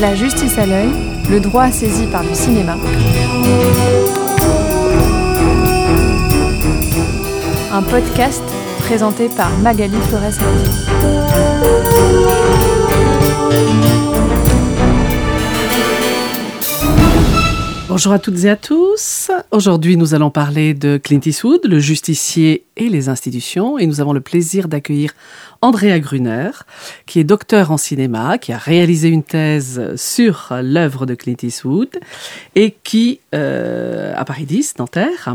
La justice à l'œil, le droit saisi par le cinéma. Un podcast présenté par Magali Flores. Bonjour à toutes et à tous. Aujourd'hui, nous allons parler de Clint Eastwood, le justicier et les institutions. Et nous avons le plaisir d'accueillir Andrea Gruner, qui est docteur en cinéma, qui a réalisé une thèse sur l'œuvre de Clint Eastwood et qui, euh, à Paris 10, Nanterre,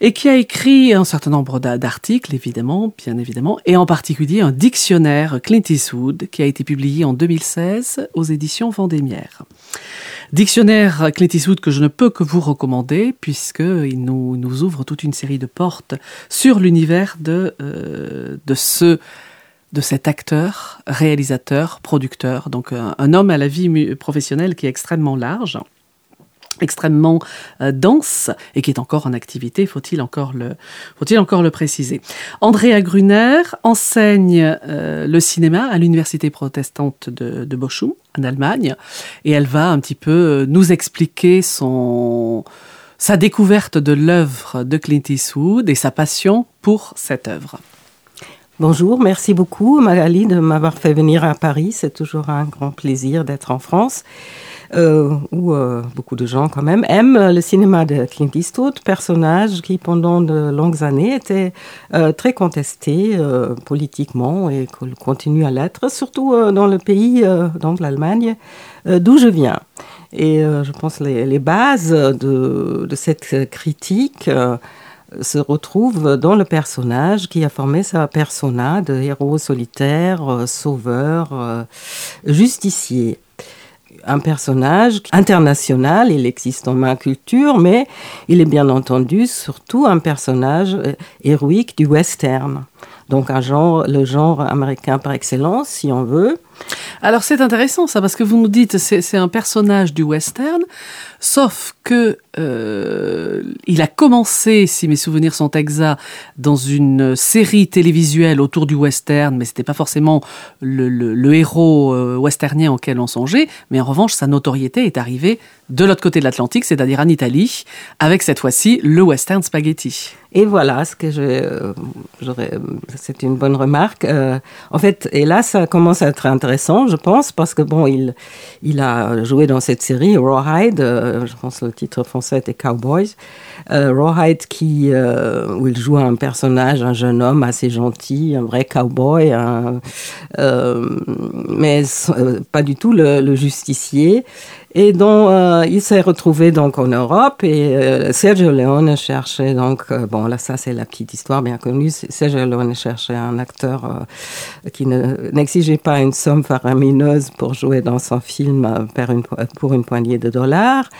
et qui a écrit un certain nombre d'articles, évidemment, bien évidemment, et en particulier un dictionnaire Clint Eastwood qui a été publié en 2016 aux éditions Vendémiaire. Dictionnaire Clint Eastwood que je ne peux que vous recommander puisqu'il nous, nous ouvre toute une série de portes sur l'univers de, euh, cet acteur, réalisateur, producteur, donc un, un homme à la vie professionnelle qui est extrêmement large extrêmement euh, dense et qui est encore en activité, faut-il encore le, faut-il encore le préciser. Andrea Gruner enseigne euh, le cinéma à l'université protestante de, de Bochum, en Allemagne, et elle va un petit peu euh, nous expliquer son, sa découverte de l'œuvre de Clint Eastwood et sa passion pour cette œuvre. Bonjour, merci beaucoup Magali de m'avoir fait venir à Paris. C'est toujours un grand plaisir d'être en France où euh, beaucoup de gens quand même aiment le cinéma de Clint Eastwood, personnage qui pendant de longues années était euh, très contesté euh, politiquement et continue à l'être, surtout euh, dans le pays, euh, dans l'Allemagne, euh, d'où je viens. Et euh, je pense les, les bases de, cette critique euh, se retrouve dans le personnage qui a formé sa persona de héros solitaire, euh, sauveur, euh, justicier un personnage international, il existe en ma culture, mais il est bien entendu surtout un personnage euh, héroïque du western. Donc un genre, le genre américain par excellence, si on veut. Alors c'est intéressant ça, parce que vous nous dites c'est un personnage du western, sauf que euh, il a commencé, si mes souvenirs sont exacts, dans une série télévisuelle autour du western, mais c'était pas forcément le, le, le héros euh, westernien auquel on songeait, mais en revanche sa notoriété est arrivée de l'autre côté de l'Atlantique, c'est-à-dire en Italie, avec cette fois-ci le western spaghetti. Et voilà ce que je, euh, c'est une bonne remarque. Euh, en fait, et là, ça commence à être intéressant, je pense, parce que bon, il, a joué dans cette série Rawhide, euh, je pense que le titre français était Cowboys. Euh, Rawhide qui, euh, où il joue un personnage, un jeune homme assez gentil, un vrai cowboy, euh, mais pas du tout le, justicier. Et euh, il s'est retrouvé donc en Europe et Sergio Leone cherchait donc, bon là ça c'est la petite histoire bien connue, Sergio Leone cherchait un acteur qui n'exigeait ne, pas une somme faramineuse pour jouer dans son film pour, une, pour une poignée de dollars.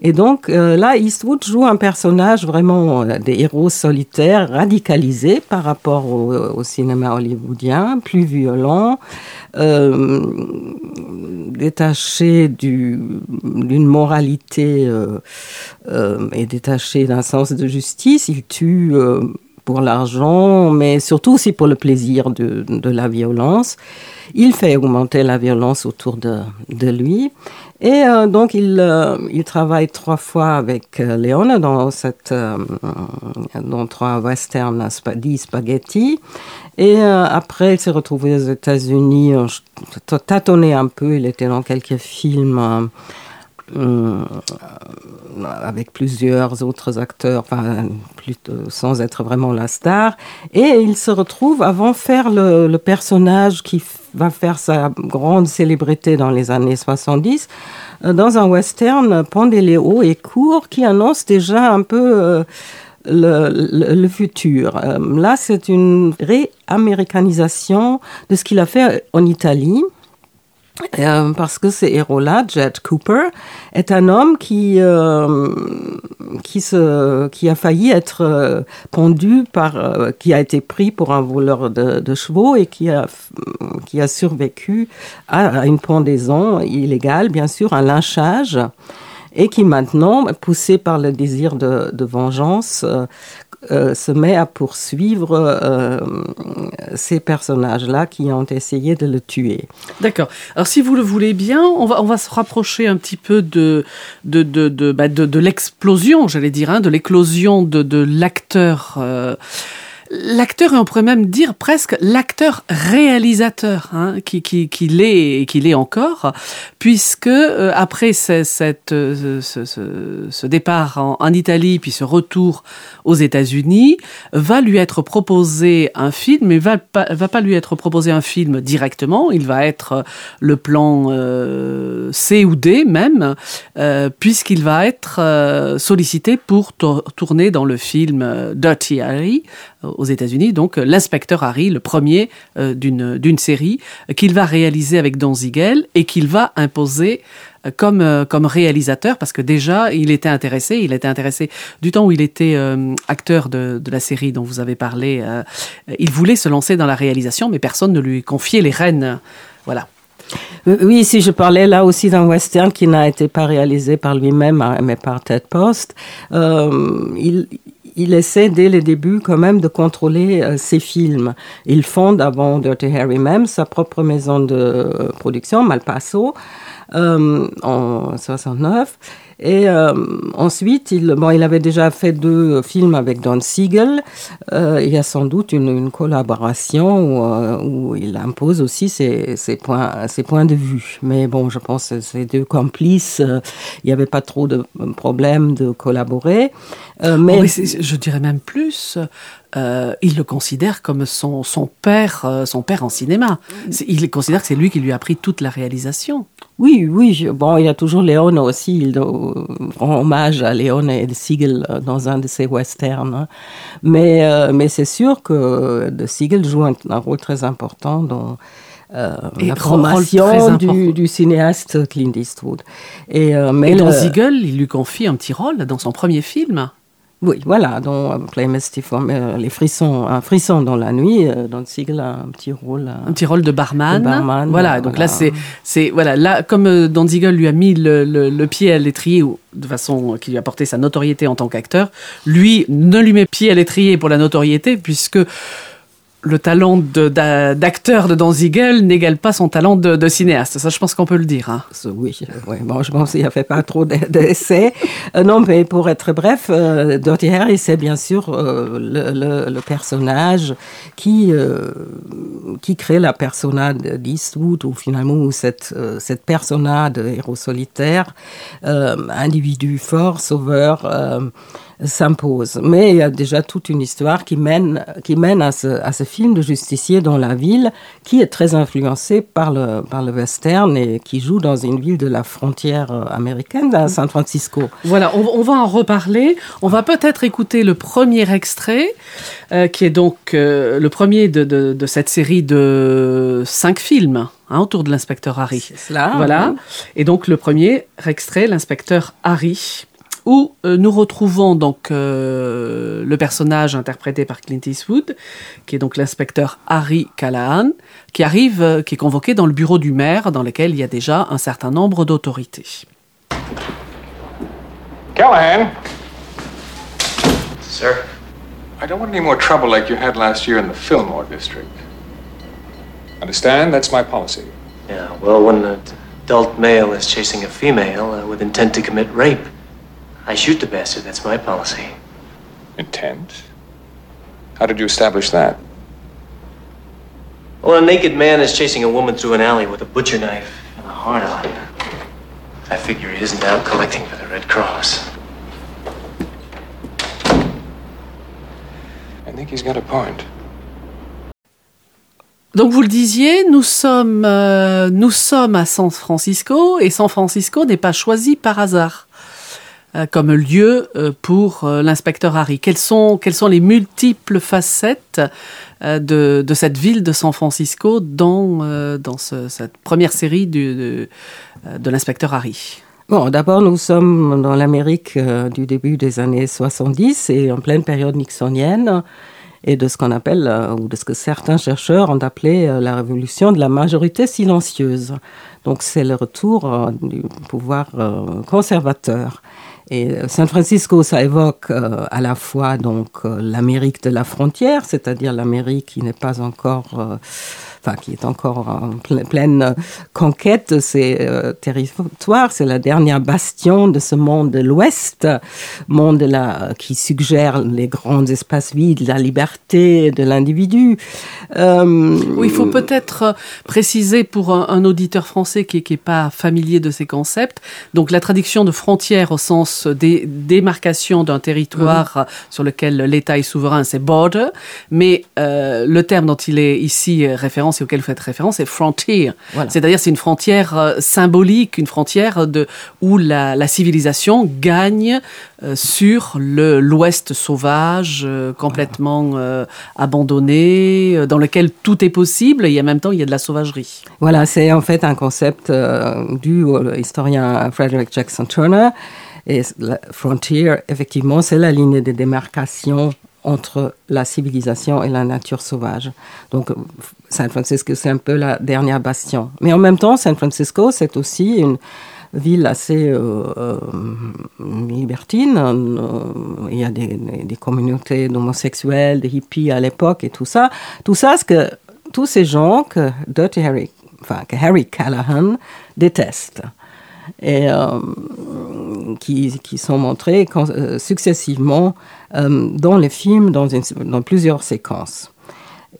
Et donc là, Eastwood joue un personnage vraiment euh, des héros solitaires radicalisés par rapport au, cinéma hollywoodien, plus violent, euh, détaché d'une moralité euh, euh, et détaché d'un sens de justice. Il tue euh, pour l'argent, mais surtout aussi pour le plaisir de, la violence. Il fait augmenter la violence autour de, lui. Et euh, donc, il, euh, il travaille trois fois avec euh, Léon dans, cette, euh, dans trois westerns dix spaghetti. Et après, il s'est retrouvé aux États-Unis, tâtonné un peu, il était dans quelques films. Euh, avec plusieurs autres acteurs, sans être vraiment la star. Et il se retrouve avant faire le, personnage qui va faire sa grande célébrité dans les années 70, euh, dans un western Pandéléo et court qui annonce déjà un peu euh, le, le, futur. Là, c'est une réaméricanisation de ce qu'il a fait en Italie. Euh, parce que ce héros-là, Jet Cooper, est un homme qui, euh, qui, se, qui a failli être euh, pendu par, euh, qui a été pris pour un voleur de, de chevaux et qui a, qui a survécu à, une pendaison illégale, bien sûr, un lynchage, et qui maintenant, poussé par le désir de, de vengeance, euh, se met à poursuivre euh, ces personnages-là qui ont essayé de le tuer. D'accord. Alors si vous le voulez bien, on va, on va se rapprocher un petit peu de, de, de, de, bah, l'explosion, j'allais dire, hein, de l'éclosion de, de l'acteur. Euh, l'acteur, et on pourrait même dire presque l'acteur réalisateur, hein, qui, qui, qui l'est et qui l'est encore, puisque euh, après ce, cette, euh, ce, ce, départ en, Italie, puis ce retour aux États-Unis, va lui être proposé un film, mais va pas, va pas lui être proposé un film directement, il va être le plan euh, C ou D même, euh, puisqu'il va être euh, sollicité pour tourner dans le film Dirty Harry, aux États-Unis, donc l'inspecteur Harry, le premier euh, d'une série qu'il va réaliser avec Don Ziegel et qu'il va imposer comme euh, comme réalisateur parce que déjà il était intéressé, il était intéressé du temps où il était euh, acteur de, de la série dont vous avez parlé. Euh, il voulait se lancer dans la réalisation, mais personne ne lui confiait les rênes. Voilà. Oui, si je parlais là aussi d'un western qui n'a été pas réalisé par lui-même, mais par Ted Post, euh, il, il essaie dès le début quand même de contrôler euh, ses films. Il fonde avant Dirty Harry même sa propre maison de production, Malpasso, euh, en 69. Et euh, ensuite, il, bon, il avait déjà fait deux films avec Don Siegel. Euh, il y a sans doute une, une collaboration où, euh, où, il impose aussi ses, ses, points, ses points de vue. Mais bon, je pense que ces deux complices, il n'y avait pas trop de problèmes de collaborer. Mais... Oh, mais je dirais même plus. Euh, il le considère comme son, son père, euh, son père en cinéma. Il considère que c'est lui qui lui a pris toute la réalisation. Oui, oui. Je, bon, il y a toujours Léon aussi. Il rend hommage à Léon et Siegel dans un de ses westerns. Hein. Mais, euh, mais c'est sûr que de Siegel joue un, un rôle très important dans euh, la formation du, du, cinéaste Clint Eastwood. Et, euh, mais et dans le... Siegel, il lui confie un petit rôle dans son premier film. Oui, voilà, dans Play Misty euh, les frissons, un frisson dans la nuit, euh, dans Siegel a un petit rôle. Un petit rôle de barman. De barman voilà, donc voilà. là c'est, c'est voilà, là comme euh, Don Siegel lui a mis le, le, le pied à l'étrier de façon qui lui a porté sa notoriété en tant qu'acteur, lui ne lui met pied à l'étrier pour la notoriété puisque le talent d'acteur de, de Don Siegel n'égale pas son talent de, cinéaste. Ça, je pense qu'on peut le dire. Hein. Oui. Bon, je pense qu'il n'y a fait pas trop d'essais. euh, non, mais pour être bref, euh, c'est bien sûr euh, le, personnage qui, euh, qui crée la persona d'Eastwood, ou finalement cette, cette persona de héros solitaire, individu fort, sauveur, s'impose. Mais il y a déjà toute une histoire qui mène, qui mène à, ce, à ce film de justicier dans la ville, qui est très influencé par le, par le western et qui joue dans une ville de la frontière américaine, à San Francisco. Voilà, on, on va en reparler. On va peut-être écouter le premier extrait, euh, qui est donc euh, le premier de, de, de cette série de cinq films. Hein, autour de l'inspecteur Harry. Cela, voilà. Oui. Et donc le premier extrait, l'inspecteur Harry, où euh, nous retrouvons donc euh, le personnage interprété par Clint Eastwood, qui est donc l'inspecteur Harry Callahan, qui arrive, euh, qui est convoqué dans le bureau du maire, dans lequel il y a déjà un certain nombre d'autorités. Callahan? Sir? I don't want any more trouble like you had last year in the Fillmore district. Understand? That's my policy. Yeah, well, when an adult male is chasing a female uh, with intent to commit rape, I shoot the bastard. That's my policy. Intent? How did you establish that? Well, a naked man is chasing a woman through an alley with a butcher knife and a heart on. I figure he isn't out collecting for the Red Cross. I think he's got a point. Donc vous le disiez, nous sommes, euh, nous sommes à San Francisco et San Francisco n'est pas choisi par hasard comme lieu euh, pour euh, l'inspecteur Harry. Quelles sont, les multiples facettes euh, de, cette ville de San Francisco dans, euh, dans ce, cette première série de, euh, l'inspecteur Harry? Bon, d'abord, nous sommes dans l'Amérique euh, du début des années 70 et en pleine période nixonienne et de ce qu'on appelle, euh, ou de ce que certains chercheurs ont appelé euh, la révolution de la majorité silencieuse. Donc c'est le retour euh, du pouvoir euh, conservateur. Et euh, San Francisco, ça évoque euh, à la fois donc euh, l'Amérique de la frontière, c'est-à-dire l'Amérique qui n'est pas encore enfin, qui est encore en pleine conquête de ces euh, territoires. C'est la dernière bastion de ce monde de l'Ouest, monde là, qui suggère les grands espaces vides, la liberté de l'individu. Euh, oui, il faut peut-être euh, préciser pour un, auditeur français qui n'est pas familier de ces concepts. Donc la traduction de frontière au sens des démarcation d'un territoire mmh. sur lequel l'État est souverain, c'est border, mais le terme dont il est ici référence auquel vous faites référence est frontier. C'est-à-dire c'est une frontière euh, symbolique, une frontière de, où la, civilisation gagne euh, sur le l'Ouest sauvage, euh, complètement abandonné, dans lequel tout est possible et en même temps il y a de la sauvagerie. Voilà, c'est en fait un concept du historien Frederick Jackson Turner. Et la frontier, effectivement, c'est la ligne de démarcation entre la civilisation et la nature sauvage. Donc, San Francisco, c'est un peu la dernière bastion. Mais en même temps, San Francisco, c'est aussi une ville assez euh, euh, libertine. Euh, il y a des, des communautés d'homosexuels, de hippies à l'époque et tout ça. Tout ça, c'est que tous ces gens que Dirty Harry, enfin, que Harry Callahan déteste et qui, qui, sont montrés successivement euh, dans les films, dans, dans, plusieurs séquences.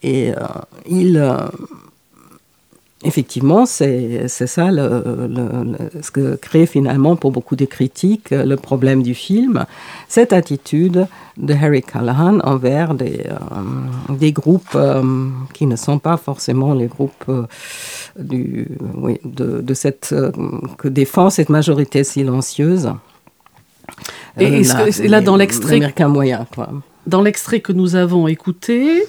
Et euh, il, euh, effectivement, c'est ça le, ce que crée finalement pour beaucoup de critiques le problème du film, cette attitude de Harry Callahan envers des, des groupes qui ne sont pas forcément les groupes du, oui, de, de, cette, que défend cette majorité silencieuse. Et, euh, là, dans l'extrait. Moyen, quoi. Dans l'extrait que nous avons écouté,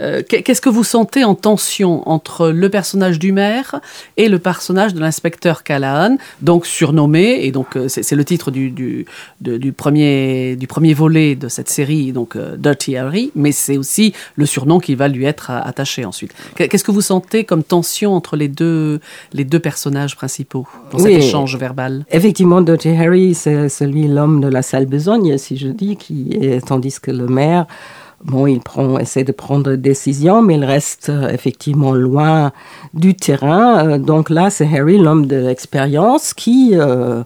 euh, qu'est-ce que vous sentez en tension entre le personnage du maire et le personnage de l'inspecteur Callahan, donc surnommé, et donc euh, c'est le titre du, du, du, premier, du premier volet de cette série, donc euh, Dirty Harry, mais c'est aussi le surnom qui va lui être attaché ensuite. Qu'est-ce que vous sentez comme tension entre les deux, les deux personnages principaux dans cet échange verbal? Effectivement, Dirty Harry, c'est celui, l'homme de la sale besogne, si je dis, qui est, tandis que le maire Bon, il prend, essaie de prendre des décisions, mais il reste euh, effectivement loin du terrain. Euh, donc là, c'est Harry, l'homme de l'expérience, qui, euh,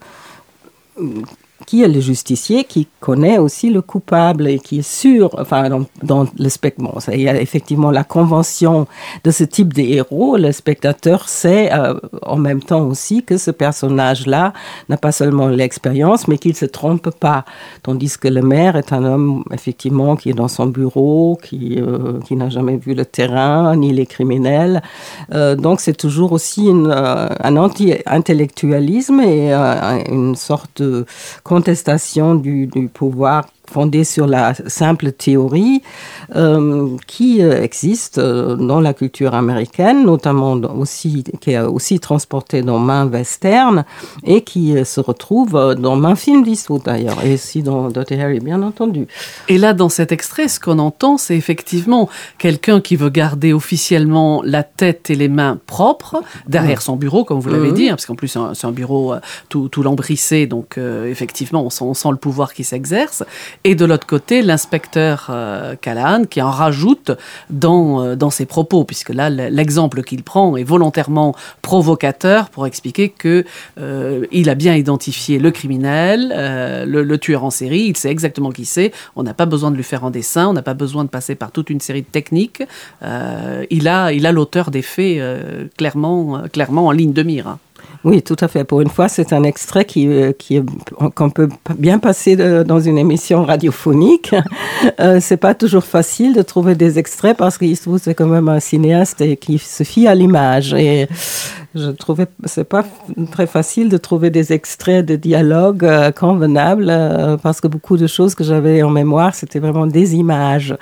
qui est le justicier, qui connaît aussi le coupable et qui est sûr, enfin, dans, le spectacle, il y a effectivement la convention de ce type de héros. Le spectateur sait euh, en même temps aussi que ce personnage-là n'a pas seulement l'expérience, mais qu'il se trompe pas. Tandis que le maire est un homme, effectivement, qui est dans son bureau, qui, euh, qui n'a jamais vu le terrain, ni les criminels. Euh, donc, c'est toujours aussi un anti-intellectualisme et une sorte de contestation du, du pouvoir fondée sur la simple théorie euh, qui euh, existe euh, dans la culture américaine, notamment aussi, qui est aussi transportée dans main western et qui se retrouve dans main film d'Eastwood d'ailleurs, et aussi dans Dirty Harry, bien entendu. Et là, dans cet extrait, ce qu'on entend, c'est effectivement quelqu'un qui veut garder officiellement la tête et les mains propres derrière son bureau, comme vous l'avez dit, hein, parce qu'en plus, c'est un, bureau tout, tout lambrissé, donc effectivement, on sent, on sent le pouvoir qui s'exerce. Et de l'autre côté, l'inspecteur euh, Callahan qui en rajoute dans, euh, dans ses propos, puisque là, l'exemple qu'il prend est volontairement provocateur pour expliquer que euh, il a bien identifié le criminel, le, tueur en série, il sait exactement qui c'est. On n'a pas besoin de lui faire un dessin, on n'a pas besoin de passer par toute une série de techniques. il a, il a l'auteur des faits clairement, clairement en ligne de mire. Oui, tout à fait. Pour une fois, c'est un extrait qui, euh, qui qu'on peut bien passer dans une émission radiophonique. Euh, c'est pas toujours facile de trouver des extraits parce qu'il se trouve c'est quand même un cinéaste qui se fie à l'image. Et je trouvais c'est pas très facile de trouver des extraits de dialogue euh, convenables parce que beaucoup de choses que j'avais en mémoire, c'était vraiment des images.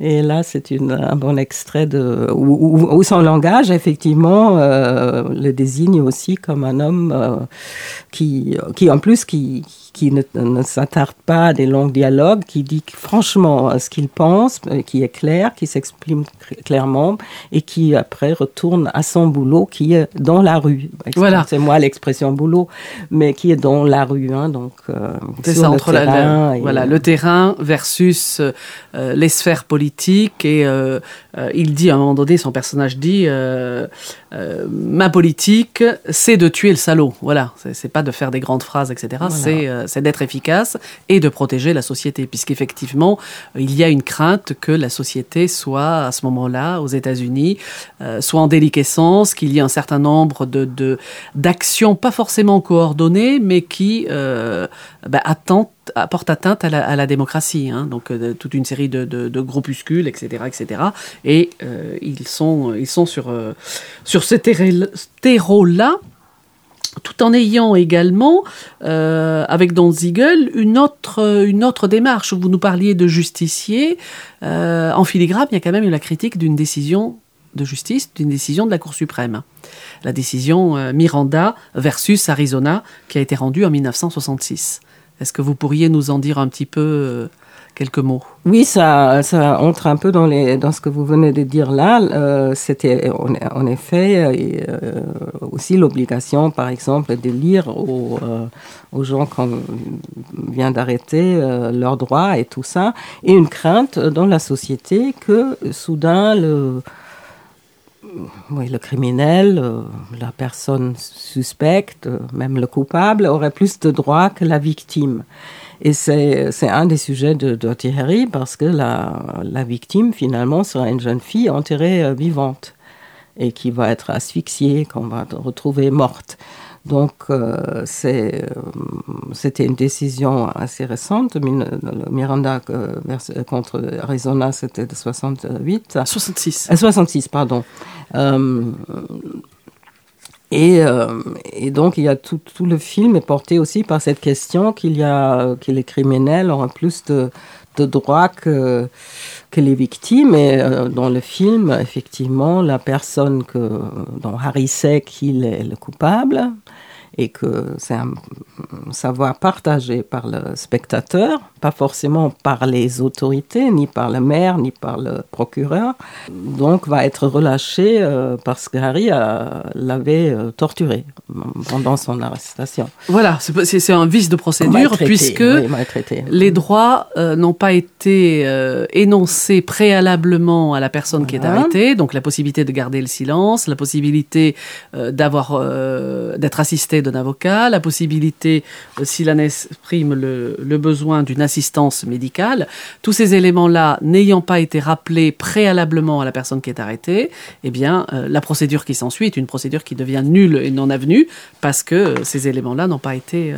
Et là, c'est une- un bon extrait de où, où- où son langage, effectivement, euh, le désigne aussi comme un homme euh, qui, qui, en plus, qui, qui ne, ne s'attarde pas à des longs dialogues, qui dit franchement ce qu'il pense, euh, qui est clair, qui s'exprime cl- clairement et qui après retourne à son boulot, qui est dans la rue. Voilà. C'est moi l'expression boulot, mais qui est dans la rue, hein, donc euh, C'est ça, le entre la- terrain la- et- voilà, le terrain versus euh, euh, les sphères politiques. Et euh, euh, il dit, à un moment donné, son personnage dit euh, Ma politique, c'est de tuer le salaud. Voilà, c'est pas de faire des grandes phrases, etc. C'est euh, d'être efficace et de protéger la société. Puisqu'effectivement, il y a une crainte que la société soit, à ce moment-là, aux États-Unis, euh, soit en déliquescence, qu'il y ait un certain nombre de de- d'actions, pas forcément coordonnées, mais qui euh, bah, attentent- apportent atteinte à la, à la démocratie. hein. Donc, euh, toute une série de, de- de groupuscules, etc., etc. Et euh, ils sont, ils sont sur, euh, sur ce terrain- terreau-là tout en ayant également, euh, avec Don Ziegel, une autre, une autre démarche. Vous nous parliez de justicier. Euh, en filigrane, il y a quand même eu la critique d'une décision de justice, d'une décision de la Cour suprême. La décision euh, Miranda versus Arizona, qui a été rendue en 1966. Est-ce que vous pourriez nous en dire un petit peu quelques mots Oui, ça, ça entre un peu dans, les, dans ce que vous venez de dire là. Euh, C'était en, effet euh, aussi l'obligation, par exemple, de lire aux, euh, aux gens qu'on vient d'arrêter euh, leurs droits et tout ça, et une crainte dans la société que soudain le, oui, le criminel, euh, la personne suspecte, euh, même le coupable, aurait plus de droits que la victime. Et c'est un des sujets de Dirty Harry parce que la, la victime, finalement, sera une jeune fille enterrée euh, vivante et qui va être asphyxiée, qu'on va retrouver morte. Donc, euh, euh, c'était une décision assez récente. Le Miranda euh, vers- contre Arizona, c'était de 68. 66. Euh, 66, pardon. Et, euh, et donc, il y a tout, tout le film est porté aussi par cette question qu'il y a que les criminels ont plus de, de droits que, que les victimes. Et euh, dans le film, effectivement, la personne que, dont Harry sait qu'il est le coupable et que c'est un savoir partagé par le spectateur, pas forcément par les autorités, ni par le maire, ni par le procureur, donc va être relâché euh, parce que Harry l'avait euh, torturé pendant son arrestation. Voilà, c'est un vice de procédure Maltraité, puisque oui, les droits euh, n'ont pas été euh, énoncés préalablement à la personne qui est arrêtée, donc la possibilité de garder le silence, la possibilité d'avoir d'être assisté avocat, la possibilité, euh, s'il en exprime le, besoin d'une assistance médicale, tous ces éléments-là n'ayant pas été rappelés préalablement à la personne qui est arrêtée, eh bien euh, la procédure qui s'ensuit est une procédure qui devient nulle et non avenue parce que euh, ces éléments-là n'ont pas été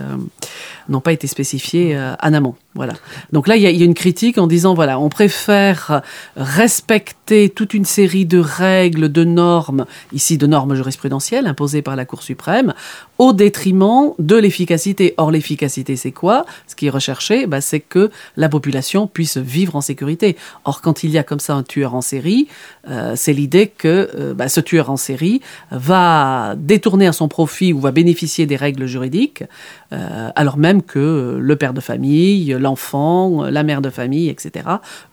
n'ont pas été spécifiés en amont. Voilà. Donc là, il y, y a une critique en disant voilà, on préfère respecter toute une série de règles, de normes, ici de normes jurisprudentielles imposées par la Cour suprême, au détriment de l'efficacité. Or, l'efficacité, c'est quoi? Ce qui est recherché, bah, c'est que la population puisse vivre en sécurité. Or, quand il y a comme ça un tueur en série, euh, c'est l'idée que euh, bah, ce tueur en série va détourner à son profit ou va bénéficier des règles juridiques, euh, alors même que le père de famille, l'enfant, la mère de famille, etc.,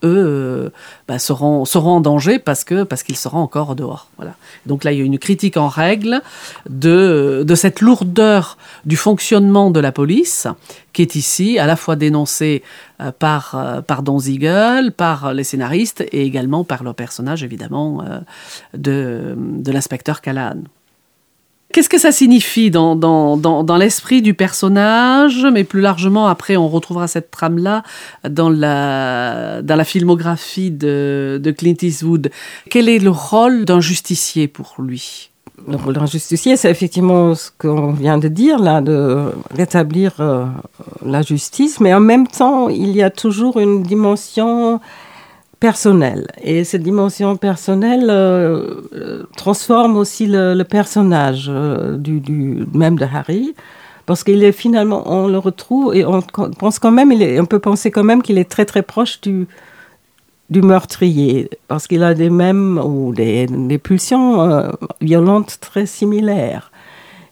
eux euh, bah, seront, seront en danger parce que parce qu'ils seront encore dehors. Voilà. Donc là, il y a une critique en règle de, de cette lourdeur du fonctionnement de la police qui est ici à la fois dénoncée euh, par, euh, par Don Ziegel, par les scénaristes et également par le personnage, évidemment, euh, de, de l'inspecteur Callahan. Qu'est-ce que ça signifie dans, dans, dans, dans l'esprit du personnage, mais plus largement, après, on retrouvera cette trame-là dans la, dans la filmographie de, de Clint Eastwood. Quel est le rôle d'un justicier pour lui? Le rôle d'un justicier, c'est effectivement ce qu'on vient de dire, là, de rétablir euh, la justice, mais en même temps, il y a toujours une dimension personnelle. Et cette dimension personnelle euh, euh, transforme aussi le, le personnage euh, du, du, même de Harry. Parce qu'il est finalement, on le retrouve et on pense quand même, il est, on peut penser quand même qu'il est très très proche du, du meurtrier, parce qu'il a des mêmes ou des, des pulsions euh, violentes très similaires.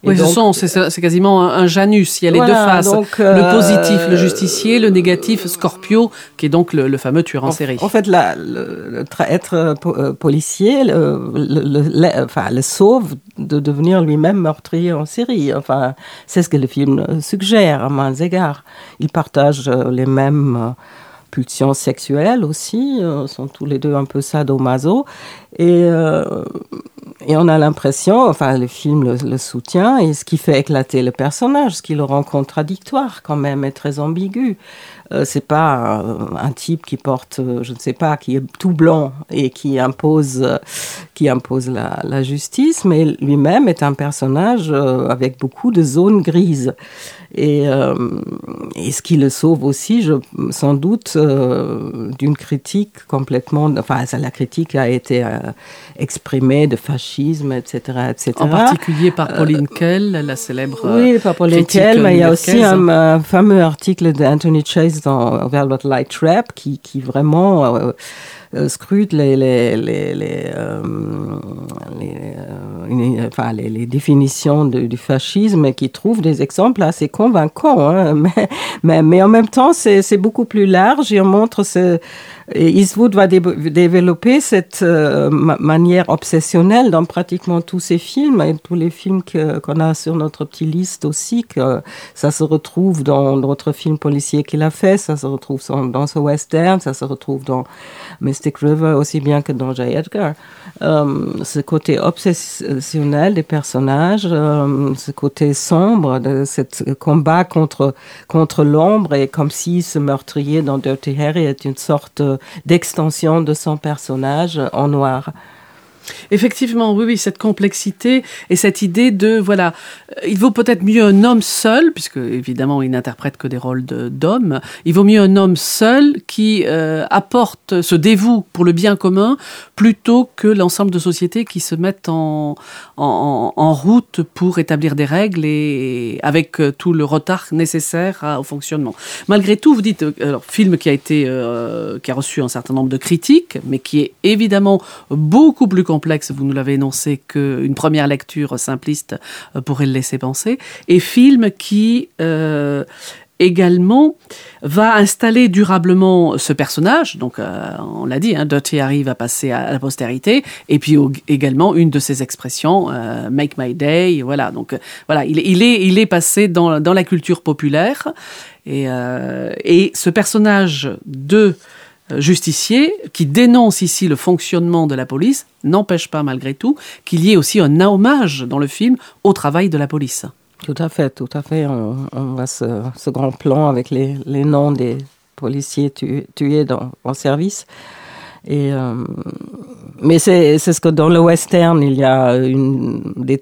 Et oui, donc, ce sont, c'est quasiment un, un, Janus. Il y a les voilà, deux faces. Donc, euh, le positif, le justicier, le négatif, Scorpio, qui est donc le, le fameux tueur en, en, série. En fait, la, le, être po policier, le, enfin, le sauve de devenir lui-même meurtrier en série. Enfin, c'est ce que le film suggère à mains égards. Il partage les mêmes pulsions sexuelles aussi, euh, sont tous les deux un peu sadomaso. Et, euh, et on a l'impression, enfin le film le, soutient, et ce qui fait éclater le personnage, ce qui le rend contradictoire quand même, et très ambigu. Euh, c'est pas un, type qui porte, je ne sais pas, qui est tout blanc et qui impose, qui impose la, la justice, mais lui-même est un personnage euh, avec beaucoup de zones grises. Et, euh, et, ce qui le sauve aussi, je, sans doute, euh, d'une critique complètement. Enfin, ça, la critique a été euh, exprimée de fascisme, etc., etc. En particulier par Pauline Kell, la célèbre. Oui, par Pauline Kell, mais il y a aussi un, un fameux article d'Anthony Chase dans Velvet Light Trap qui, qui vraiment scrute les, les, les, les, euh, euh, les, définitions du fascisme et qui trouve des exemples assez convaincants. Hein, mais, mais, mais, en même temps, c'est beaucoup plus large et on montre ce, et Eastwood va dé développer cette euh, ma manière obsessionnelle dans pratiquement tous ses films et tous les films qu'on qu a sur notre petite liste aussi, que ça se retrouve dans d'autres films policiers qu'il a fait, ça se retrouve dans ce western, ça se retrouve dans Aussi bien que dans J. Edgar. Euh, ce côté obsessionnel des personnages, euh, ce côté sombre de ce combat contre, contre l'ombre et comme si ce meurtrier dans Dirty Harry est une sorte d'extension de son personnage en noir. Effectivement, oui, oui, cette complexité et cette idée de, voilà, il vaut peut-être mieux un homme seul, puisque évidemment il n'interprète que des rôles d'hommes, il vaut mieux un homme seul qui euh, apporte, se dévoue pour le bien commun, plutôt que l'ensemble de sociétés qui se mettent en, route pour établir des règles et avec euh, tout le retard nécessaire au fonctionnement. Malgré tout, vous dites, euh, alors, film qui a été, euh, qui a reçu un certain nombre de critiques, mais qui est évidemment beaucoup plus complexe, vous nous l'avez énoncé, qu'une première lecture simpliste euh, pourrait le laisser penser, et film qui euh, également va installer durablement ce personnage, donc euh, on l'a dit, hein, Dirty Harry va passer à, la postérité, et puis également une de ses expressions, Make My Day, voilà, donc voilà, il, il, est, il est passé dans, dans la culture populaire, et, et ce personnage de justicier qui dénonce ici le fonctionnement de la police n'empêche pas malgré tout qu'il y ait aussi un hommage dans le film au travail de la police. Tout à fait, tout à fait. On, on voit ce, grand plan avec les, noms des policiers tués dans, en service. Et, euh, mais c'est ce que dans le western, il y a une, des,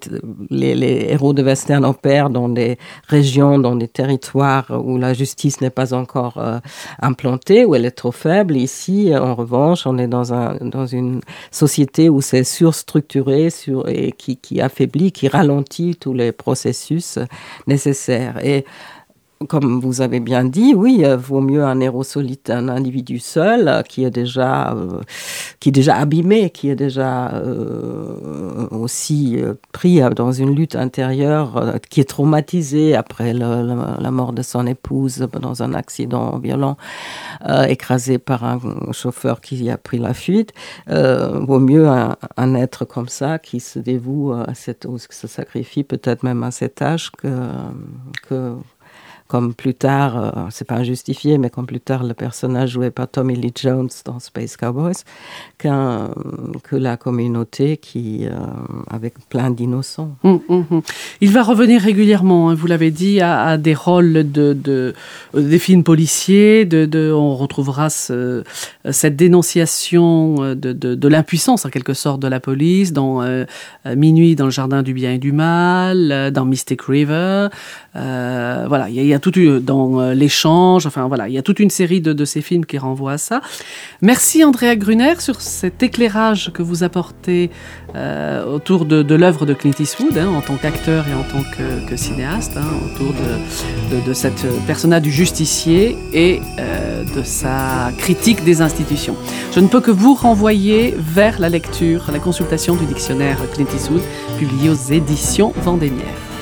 les, les héros de western opèrent dans des régions, dans des territoires où la justice n'est pas encore euh, implantée, où elle est trop faible. Ici, en revanche, on est dans, un, dans une société où c'est surstructuré sur, et qui, qui affaiblit, qui ralentit tous les processus nécessaires. Et comme vous avez bien dit, oui, euh, vaut mieux un héros solitaire, un individu seul euh, qui est déjà euh, qui déjà abîmé, qui est déjà aussi pris dans une lutte intérieure, qui est traumatisé après la mort de son épouse dans un accident violent, écrasé par un chauffeur qui a pris la fuite. Vaut mieux un, être comme ça qui se dévoue à cette, ou se sacrifie peut-être même à cet âge que que comme plus tard, euh, c'est pas injustifié, mais comme plus tard le personnage joué par Tommy Lee Jones dans Space Cowboys, qu que la communauté qui, euh, avec plein d'innocents. Mmh, mmh. Il va revenir régulièrement, hein, vous l'avez dit, à, des rôles de, de, des films policiers, on retrouvera ce, cette dénonciation de, de, de l'impuissance en quelque sorte de la police, dans euh, Minuit dans le jardin du bien et du mal, dans Mystic River. Euh, voilà, il y, a tout dans euh, l'échange, enfin voilà, il y a toute une série de, ces films qui renvoient à ça. Merci Andrea Gruner sur cet éclairage que vous apportez euh, autour de, l'œuvre de Clint Eastwood, hein, en tant qu'acteur et en tant que, cinéaste, hein, autour de, cette personnage du justicier et euh, de sa critique des institutions. Je ne peux que vous renvoyer vers la lecture, la consultation du dictionnaire Clint Eastwood, publié aux éditions Vendémiaire.